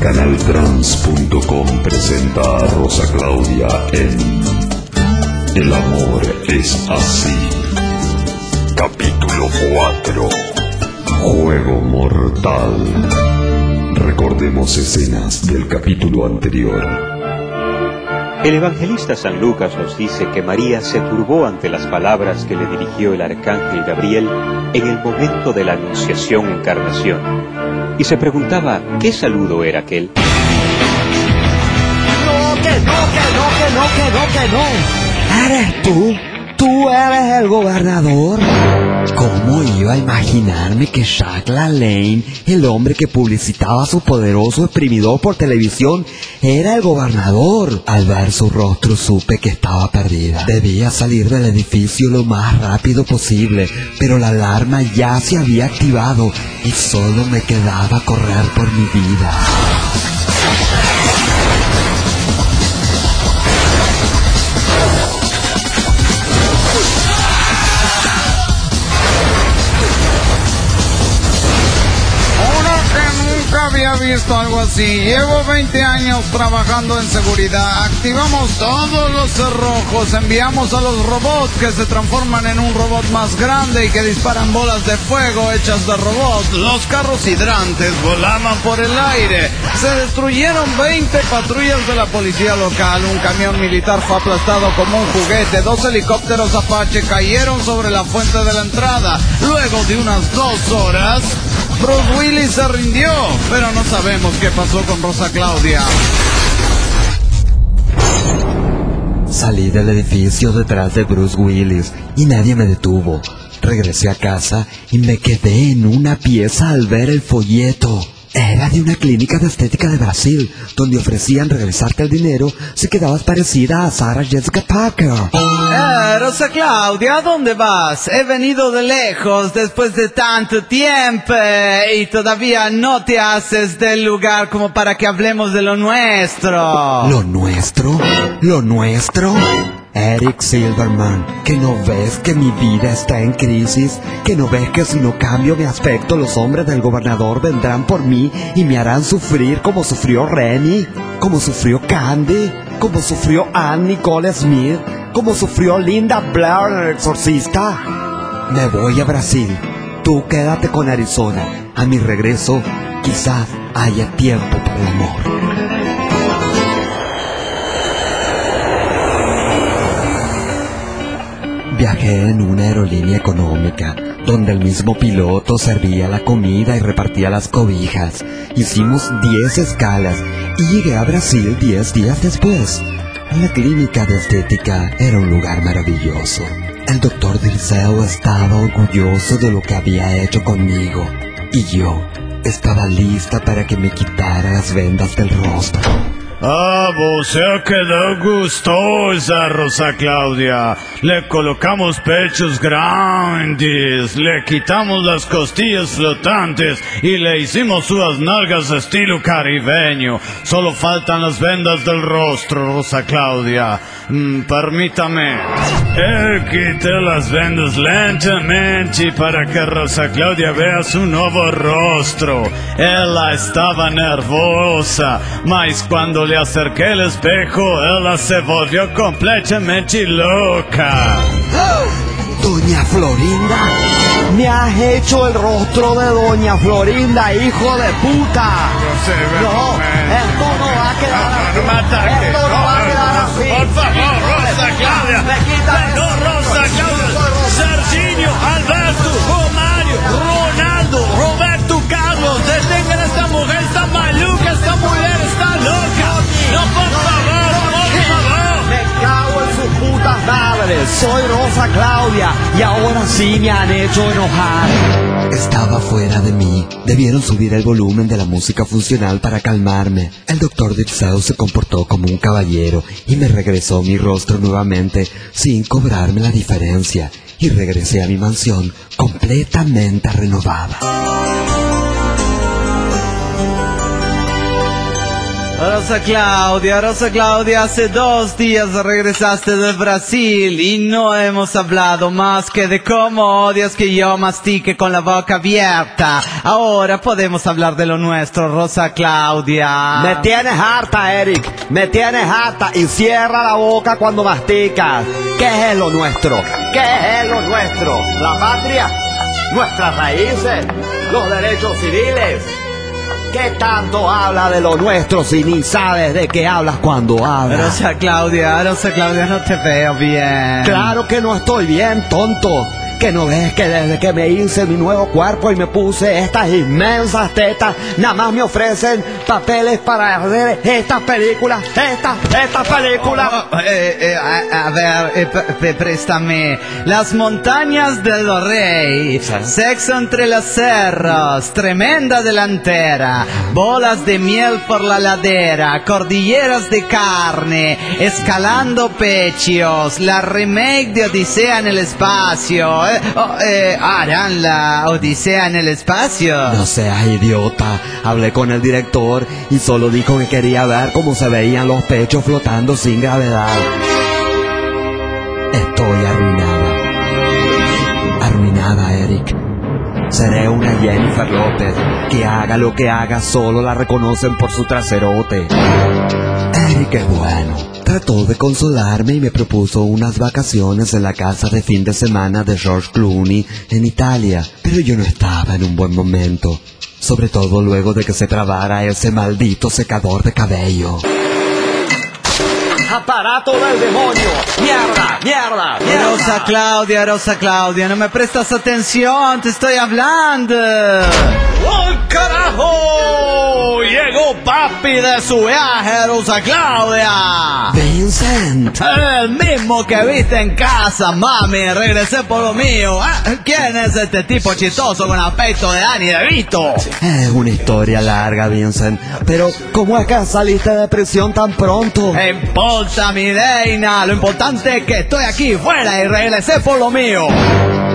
Canaltrans.com presenta a Rosa Claudia en El amor es así. Capítulo 4. Juego mortal. Recordemos escenas del capítulo anterior. El evangelista San Lucas nos dice que María se turbó ante las palabras que le dirigió el arcángel Gabriel en el momento de la anunciación encarnación y se preguntaba qué saludo era aquel. No, que no, que no, que no, que no, que no. ¿Eres tú? ¿Tú eres el gobernador? ¿Cómo iba a imaginarme que Jacques Lane, el hombre que publicitaba su poderoso exprimidor por televisión, era el gobernador? Al ver su rostro supe que estaba perdida. Debía salir del edificio lo más rápido posible, pero la alarma ya se había activado y solo me quedaba correr por mi vida. Había visto algo así. Llevo 20 años trabajando en seguridad. Activamos todos los cerrojos. Enviamos a los robots que se transforman en un robot más grande y que disparan bolas de fuego hechas de robots. Los carros hidrantes volaban por el aire. Se destruyeron 20 patrullas de la policía local. Un camión militar fue aplastado como un juguete. Dos helicópteros Apache cayeron sobre la fuente de la entrada. Luego de unas dos horas, Bruce Willis se rindió, pero no sabemos qué pasó con Rosa Claudia. Salí del edificio detrás de Bruce Willis y nadie me detuvo. Regresé a casa y me quedé en una pieza al ver el folleto. Era de una clínica de estética de Brasil, donde ofrecían regresarte el dinero si quedabas parecida a Sarah Jessica Parker. Eh, Rosa Claudia, ¿a dónde vas? He venido de lejos después de tanto tiempo y todavía no te haces del lugar como para que hablemos de lo nuestro. ¿Lo nuestro? ¿Lo nuestro? Eric Silverman, que no ves que mi vida está en crisis, que no ves que si no cambio mi aspecto los hombres del gobernador vendrán por mí y me harán sufrir como sufrió Rennie, como sufrió Candy, como sufrió Anne Nicole Smith, como sufrió Linda Blair El Exorcista. Me voy a Brasil, tú quédate con Arizona. A mi regreso, quizás haya tiempo para el amor. Viajé en una aerolínea económica, donde el mismo piloto servía la comida y repartía las cobijas. Hicimos 10 escalas y llegué a Brasil 10 días después. La clínica de estética era un lugar maravilloso. El doctor Dirceu estaba orgulloso de lo que había hecho conmigo y yo estaba lista para que me quitara las vendas del rostro. Ah, você quedó gustosa, Rosa Claudia. Le colocamos pechos grandes, le quitamos las costillas flotantes y le hicimos sus nalgas estilo caribeño. Solo faltan las vendas del rostro, Rosa Claudia. Mm, permítame. Eh, quité las vendas lentamente para que Rosa Claudia vea su nuevo rostro. Ella estaba nervosa, mas cuando le acerqué el espejo, ella se volvió completamente loca. Doña Florinda, me has hecho el rostro de Doña Florinda, hijo de puta. No, esto no va a quedar así. No me ataque. Esto no Y ahora sí me han hecho enojar. Estaba fuera de mí. Debieron subir el volumen de la música funcional para calmarme. El doctor Dirceu se comportó como un caballero y me regresó mi rostro nuevamente sin cobrarme la diferencia. Y regresé a mi mansión completamente renovada. Rosa Claudia, Rosa Claudia, hace dos días regresaste de Brasil y no hemos hablado más que de cómo odias que yo mastique con la boca abierta. Ahora podemos hablar de lo nuestro, Rosa Claudia. Me tienes harta, Eric. Me tienes harta y cierra la boca cuando masticas. ¿Qué es lo nuestro? ¿Qué es lo nuestro? La patria, nuestras raíces, los derechos civiles. ¿Qué tanto habla de lo nuestro si ni sabes de qué hablas cuando hablas? Rosa Claudia, Rosa Claudia, no te veo bien. Claro que no estoy bien, tonto. Que no ves que desde que me hice mi nuevo cuerpo y me puse estas inmensas tetas, nada más me ofrecen papeles para hacer estas películas, estas, estas películas. Oh, eh, eh, a, a ver, eh, préstame. Las montañas del rey, sexo entre los cerros, tremenda delantera, bolas de miel por la ladera, cordilleras de carne, escalando pechos, la remake de Odisea en el espacio. Oh, eh, harán la Odisea en el espacio. No seas idiota. Hablé con el director y solo dijo que quería ver cómo se veían los pechos flotando sin gravedad. Estoy arruinada. Arruinada, Eric. Seré una Jennifer López que haga lo que haga, solo la reconocen por su traserote. Eric es bueno. Trató de consolarme y me propuso unas vacaciones en la casa de fin de semana de George Clooney en Italia, pero yo no estaba en un buen momento, sobre todo luego de que se trabara ese maldito secador de cabello. ¡Aparato del demonio! ¡Mierda! ¡Mierda! Rosa Claudia, Rosa Claudia, no me prestas atención, te estoy hablando. ¡Oh, carajo! Llegó papi de su viaje, Rosa Claudia. Vincent. El mismo que viste en casa, mami, regresé por lo mío. Ah, ¿Quién es este tipo chistoso con aspecto de Dani de Vito? Es una historia larga, Vincent, pero ¿cómo que saliste de prisión tan pronto? ¿Qué importa, mi reina? Lo importante es que estoy aquí fuera y regresé por lo mío.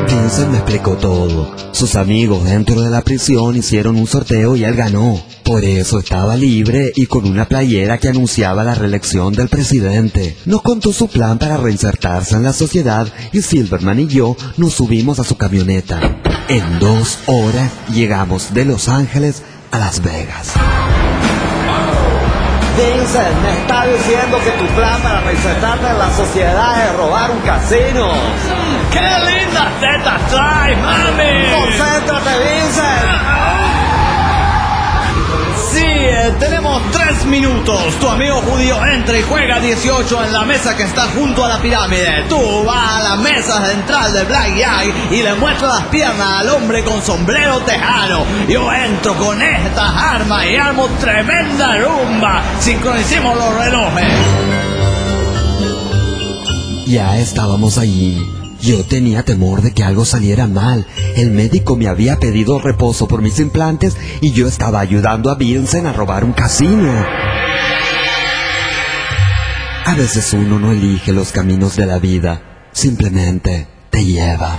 Vincent me explicó todo. Sus amigos dentro de la prisión hicieron un sorteo y él ganó. Por eso estaba libre y con una playera que anunciaba la reelección del presidente. Nos contó su plan para reinsertarse en la sociedad y Silverman y yo nos subimos a su camioneta. En dos horas llegamos de Los Ángeles a Las Vegas. Vincent, me está diciendo que tu plan para reinsertarte en la sociedad es robar un casino. ¡Qué lindas tetas traes, mami! ¡Concéntrate, Vincent! Sí, eh, tenemos tres minutos. Tu amigo judío entra y juega 18 en la mesa que está junto a la pirámide. Tú vas a la mesa central del Blackjack y le muestras las piernas al hombre con sombrero tejano. Yo entro con estas armas y armo tremenda rumba. Sincronicemos los relojes. Ya estábamos allí. Yo tenía temor de que algo saliera mal. El médico me había pedido reposo por mis implantes y yo estaba ayudando a Vincent a robar un casino. A veces uno no elige los caminos de la vida, simplemente te llevan.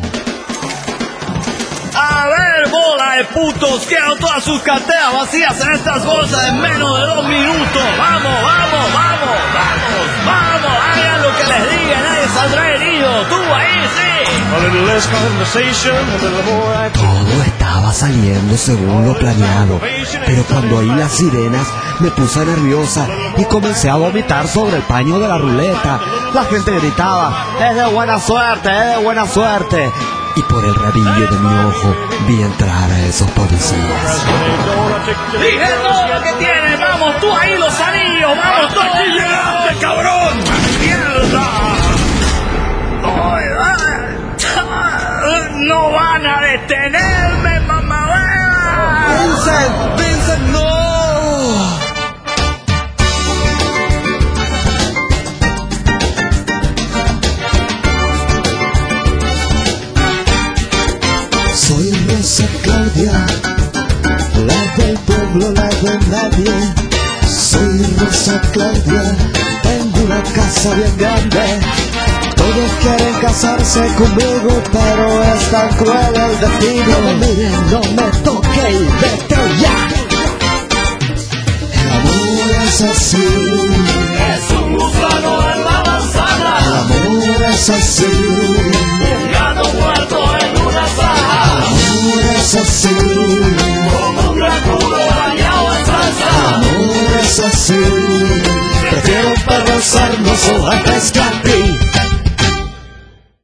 A ver, bola de putos, quedan todas sus carteras vacías en estas bolsas en menos de dos minutos. Vamos, vamos, vamos, vamos, vamos, hagan lo que les diga, nadie saldrá herido. Tú ahí. Todo estaba saliendo según lo planeado, pero cuando oí las sirenas me puse nerviosa y comencé a vomitar sobre el paño de la ruleta. La gente gritaba, es de buena suerte, es de buena suerte. Y por el rabillo de mi ojo vi entrar a esos policías. Dije todo lo que tienes, vamos, tú ahí los anillos, vamos, tú aquí llegaste, cabrón. ¡Mierda! No van a detenerme, mamá. Vincent, Vincent, no. Soy Rosa Claudia, la del pueblo, la de nadie. Soy Rosa Claudia, tengo una casa bien grande. Todos quieren casarse conmigo, pero es tan cruel el destino. No me miren, no me toquen, vete ya. El amor es así. Es un gusano en la manzana. El amor es así. Un gato muerto en una sala. El amor es así. Como un cracudo bañado en salsa. El amor es así. Prefiero perder los antes que